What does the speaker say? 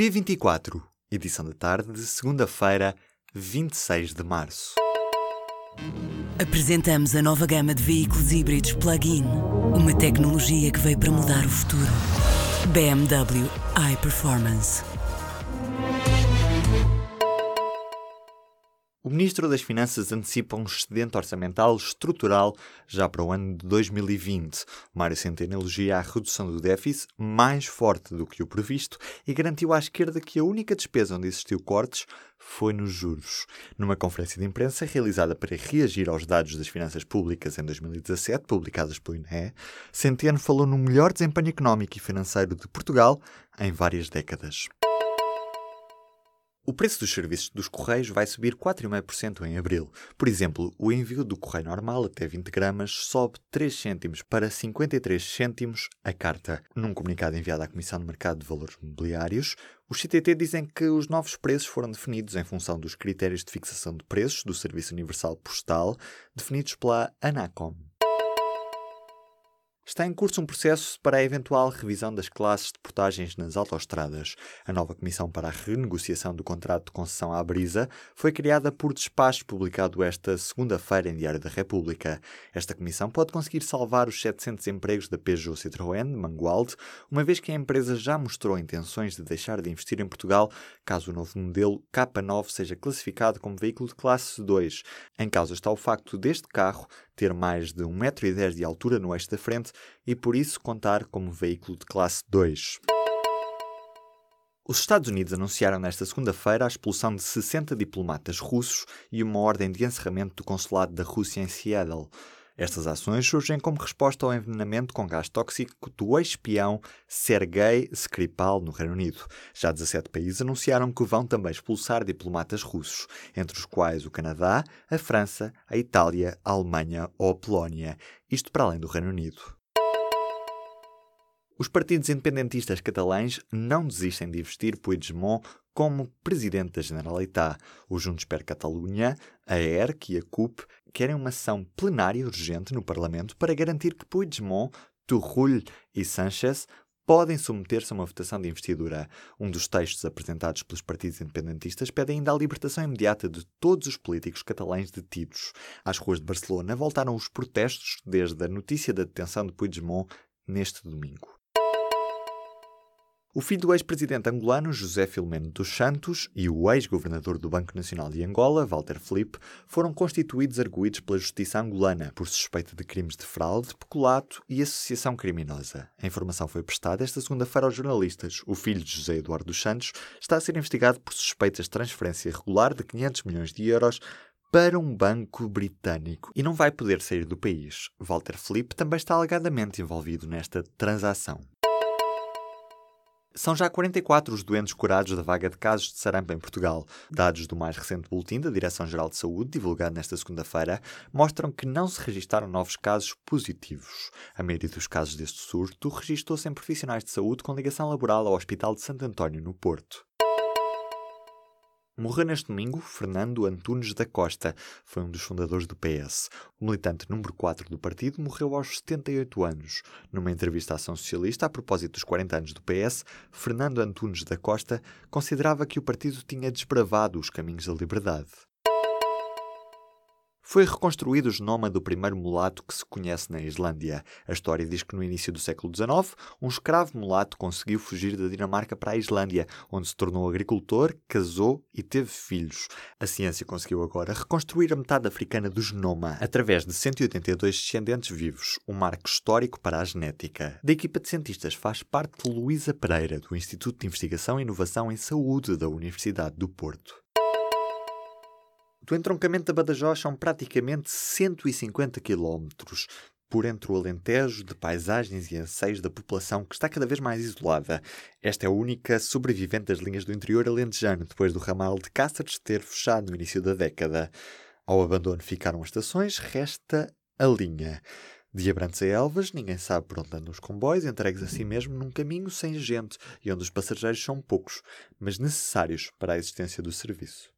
P24, edição da tarde de segunda-feira, 26 de março. Apresentamos a nova gama de veículos híbridos plug-in. Uma tecnologia que veio para mudar o futuro. BMW iPerformance. O Ministro das Finanças antecipa um excedente orçamental estrutural já para o ano de 2020. Mário Centeno elogia a redução do déficit mais forte do que o previsto e garantiu à esquerda que a única despesa onde existiu cortes foi nos juros. Numa conferência de imprensa realizada para reagir aos dados das finanças públicas em 2017, publicados pelo INE, Centeno falou no melhor desempenho económico e financeiro de Portugal em várias décadas. O preço dos serviços dos Correios vai subir 4,5% em abril. Por exemplo, o envio do correio normal até 20 gramas sobe 3 cêntimos para 53 cêntimos a carta. Num comunicado enviado à Comissão de Mercado de Valores Mobiliários, os CTT dizem que os novos preços foram definidos em função dos critérios de fixação de preços do Serviço Universal Postal, definidos pela ANACOM. Está em curso um processo para a eventual revisão das classes de portagens nas autoestradas. A nova Comissão para a Renegociação do Contrato de Concessão à Brisa foi criada por despacho publicado esta segunda-feira em Diário da República. Esta comissão pode conseguir salvar os 700 empregos da Peugeot Citroën de Mangualde, uma vez que a empresa já mostrou intenções de deixar de investir em Portugal caso o novo modelo K9 seja classificado como veículo de classe 2. Em causa está o facto deste carro ter mais de 1,10m de altura no eixo da frente e por isso contar como veículo de classe 2. Os Estados Unidos anunciaram nesta segunda-feira a expulsão de 60 diplomatas russos e uma ordem de encerramento do consulado da Rússia em Seattle. Estas ações surgem como resposta ao envenenamento com gás tóxico do ex-espião Sergei Skripal no Reino Unido. Já 17 países anunciaram que vão também expulsar diplomatas russos, entre os quais o Canadá, a França, a Itália, a Alemanha ou a Polónia, isto para além do Reino Unido. Os partidos independentistas catalães não desistem de investir Puigdemont como presidente da Generalitat. O Juntos per Catalunha, a ERC e a CUP querem uma ação plenária urgente no Parlamento para garantir que Puigdemont, Turull e Sánchez podem submeter-se a uma votação de investidura. Um dos textos apresentados pelos partidos independentistas pede ainda a libertação imediata de todos os políticos catalães detidos. Às ruas de Barcelona voltaram os protestos desde a notícia da detenção de Puigdemont neste domingo. O filho do ex-presidente angolano José Filomeno dos Santos e o ex-governador do Banco Nacional de Angola, Walter Felipe, foram constituídos arguídos pela justiça angolana por suspeita de crimes de fraude, peculato e associação criminosa. A informação foi prestada esta segunda-feira aos jornalistas. O filho de José Eduardo dos Santos está a ser investigado por suspeitas de transferência irregular de 500 milhões de euros para um banco britânico e não vai poder sair do país. Walter Felipe também está alegadamente envolvido nesta transação. São já 44 os doentes curados da vaga de casos de sarampo em Portugal. Dados do mais recente boletim da Direção-Geral de Saúde, divulgado nesta segunda-feira, mostram que não se registaram novos casos positivos. A maioria dos casos deste surto registrou-se em profissionais de saúde com ligação laboral ao Hospital de Santo António, no Porto. Morreu neste domingo Fernando Antunes da Costa, foi um dos fundadores do PS. O militante número 4 do partido morreu aos 78 anos. Numa entrevista à Ação Socialista, a propósito dos 40 anos do PS, Fernando Antunes da Costa considerava que o partido tinha desbravado os caminhos da liberdade. Foi reconstruído o genoma do primeiro mulato que se conhece na Islândia. A história diz que no início do século XIX, um escravo mulato conseguiu fugir da Dinamarca para a Islândia, onde se tornou agricultor, casou e teve filhos. A ciência conseguiu agora reconstruir a metade africana do genoma através de 182 descendentes vivos, um marco histórico para a genética. Da equipa de cientistas faz parte Luísa Pereira, do Instituto de Investigação e Inovação em Saúde da Universidade do Porto. Do entroncamento da Badajoz são praticamente 150 quilómetros por entre o Alentejo de paisagens e anseios da população que está cada vez mais isolada. Esta é a única sobrevivente das linhas do interior alentejano, depois do ramal de Cáceres ter fechado no início da década. Ao abandono ficaram as estações, resta a linha. De Abrantes a Elvas, ninguém sabe por onde andam os comboios, entregues a si mesmo num caminho sem gente e onde os passageiros são poucos, mas necessários para a existência do serviço.